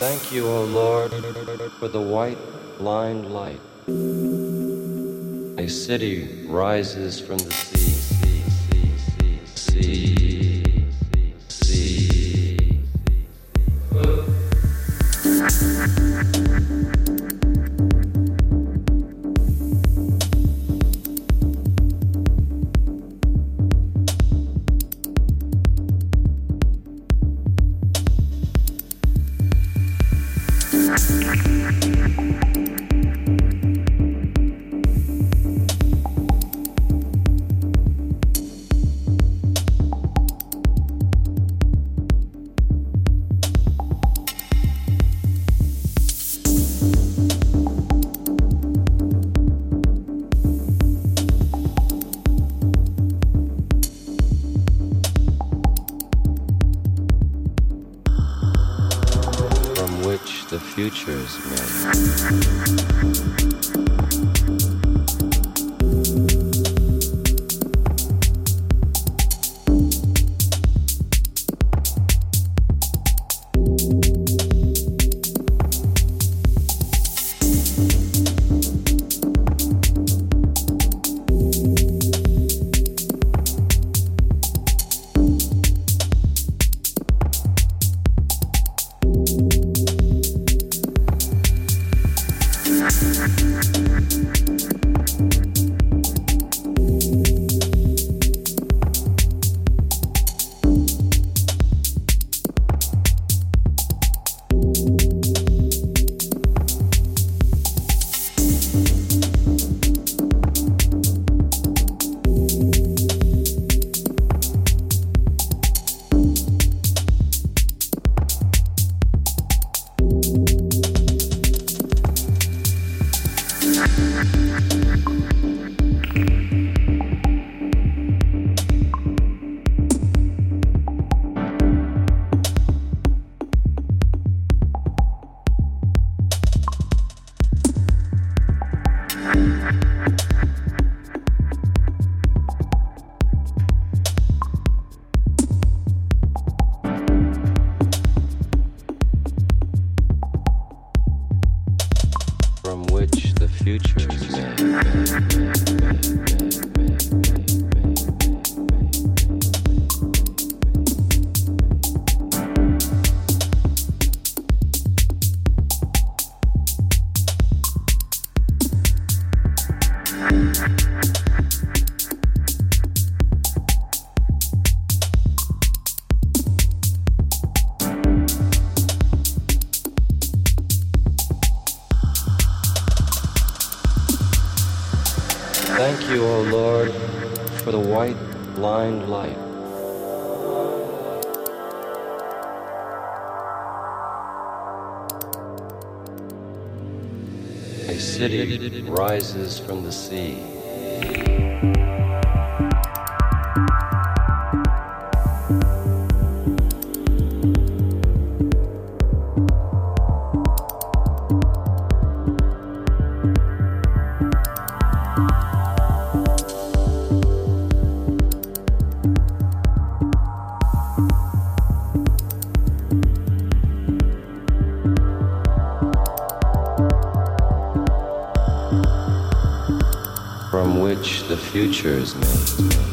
Thank you, O Lord, for the white blind light. A city rises from the sea, rises from the sea. Future is made.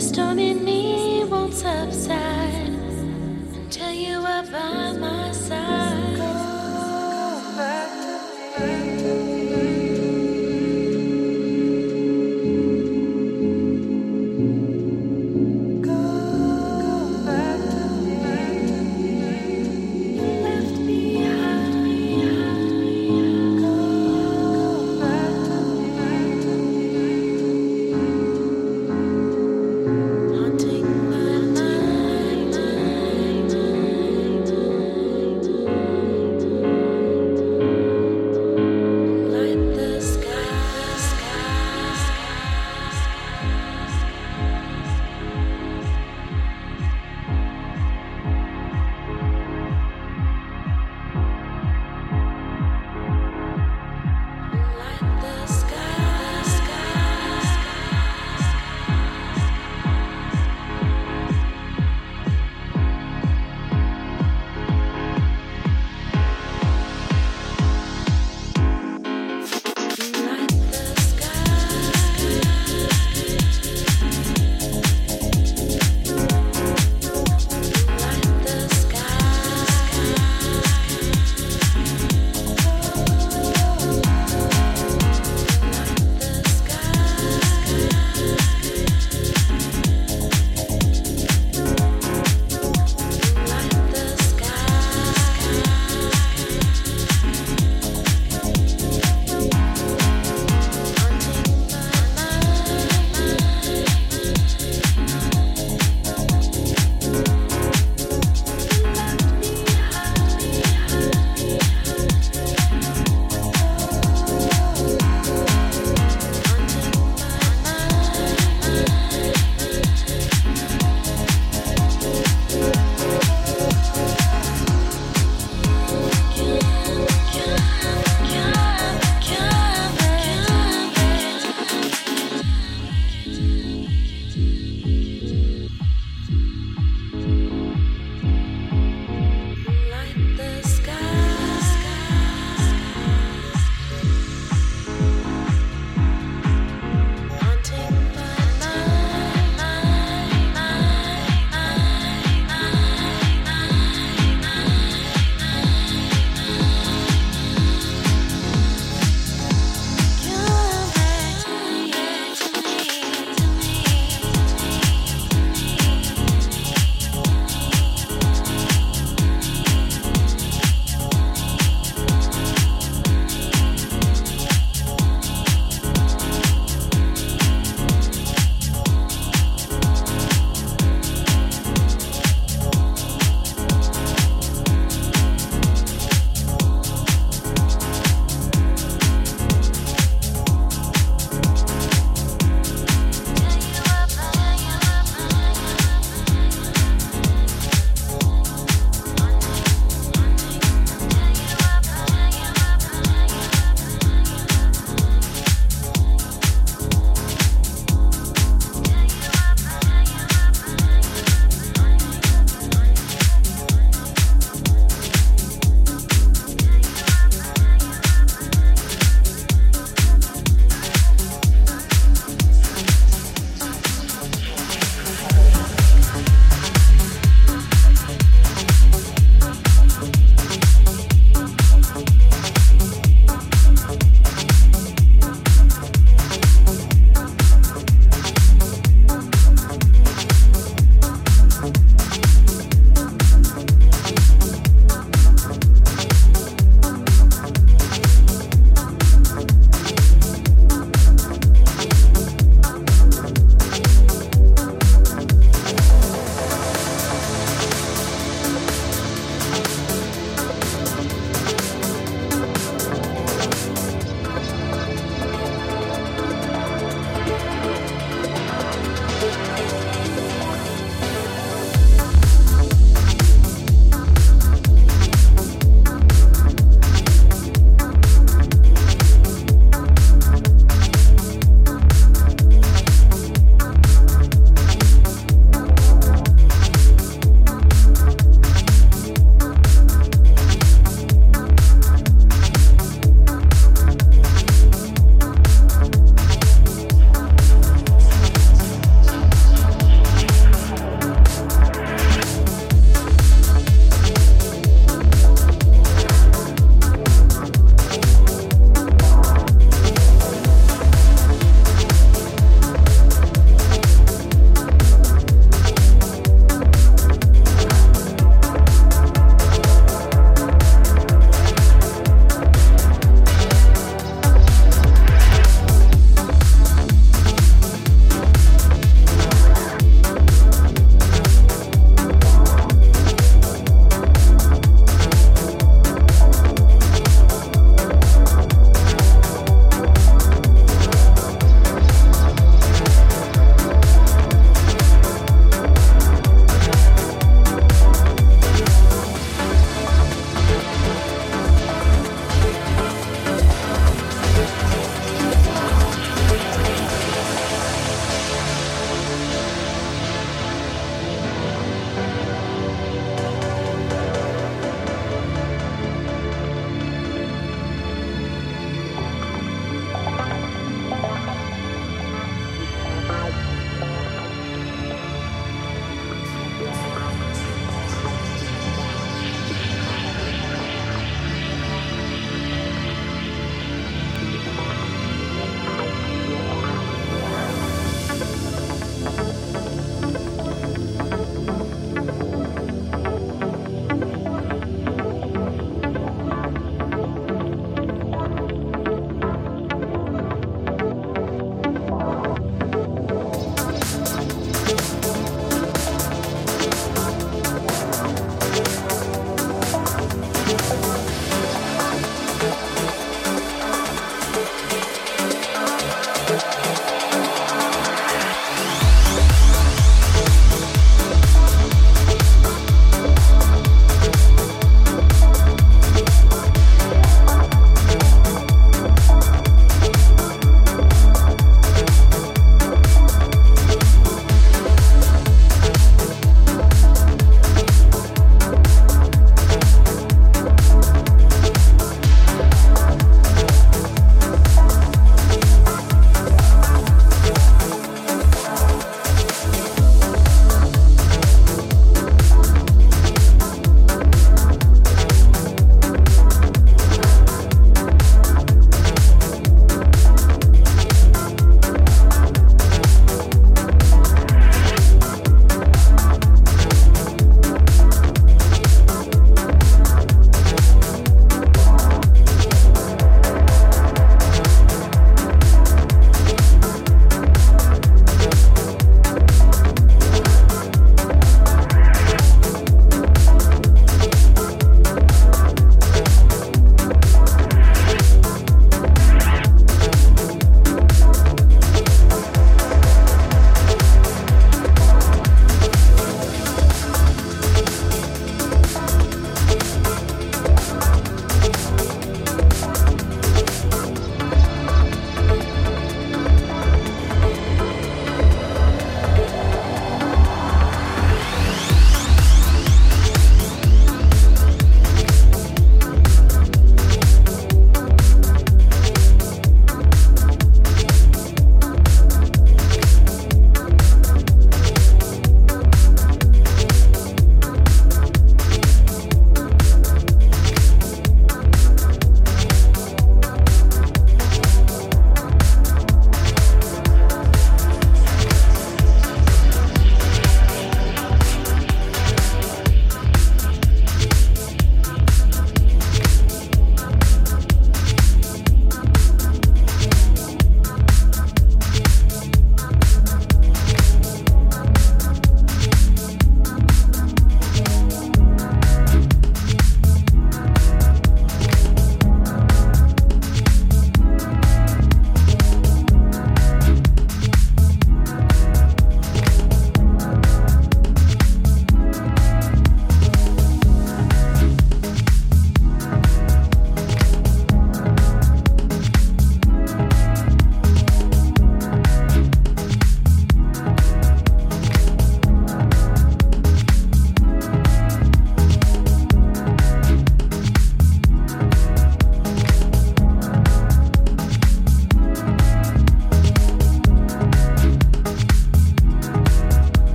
Storm in me